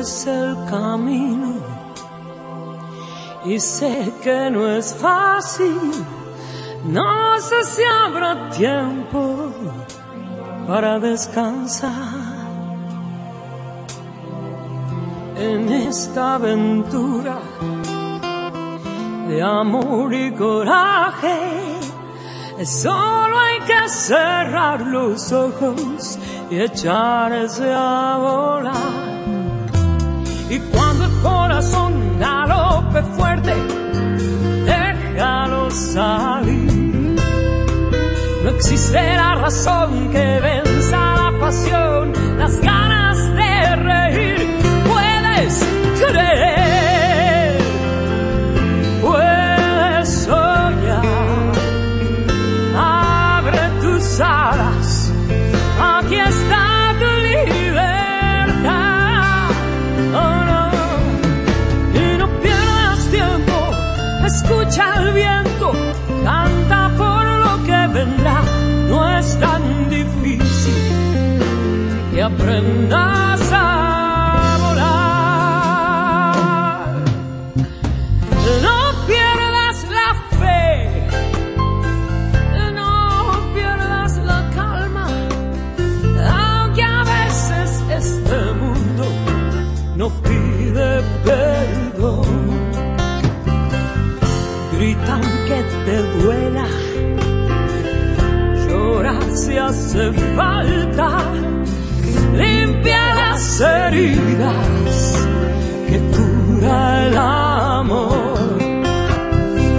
Es el camino y sé que no es fácil. No sé si habrá tiempo para descansar en esta aventura de amor y coraje. Solo hay que cerrar los ojos y echarse a volar. Y cuando el corazón galope fuerte, déjalo salir. No existirá razón que venza la pasión, aprendas a volar. No pierdas la fe, no pierdas la calma, aunque a veces este mundo no pide perdón. Gritan que te duela, si hace falta, limpia las heridas que cura el amor.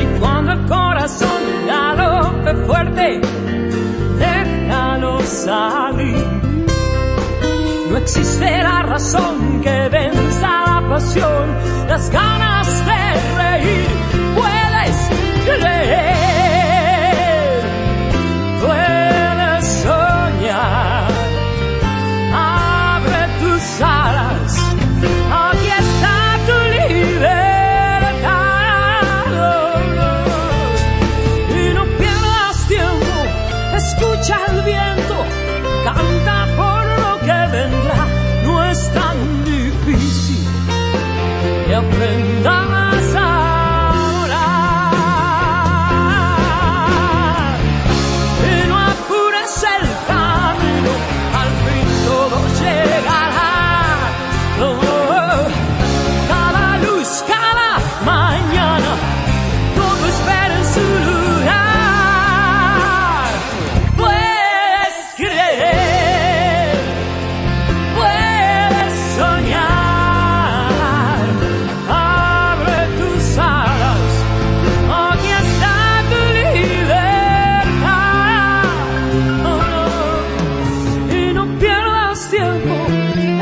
Y cuando el corazón galope fuerte, déjalo salir. No existe la razón que venza la pasión, las ganas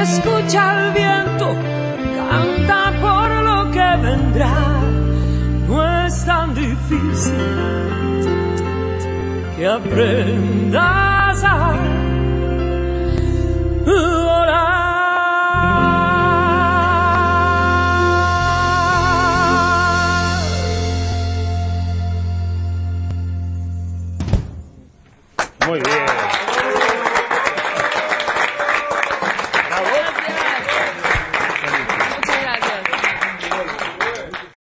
escucha el viento, canta por lo que vendrá. No es tan difícil que aprendas a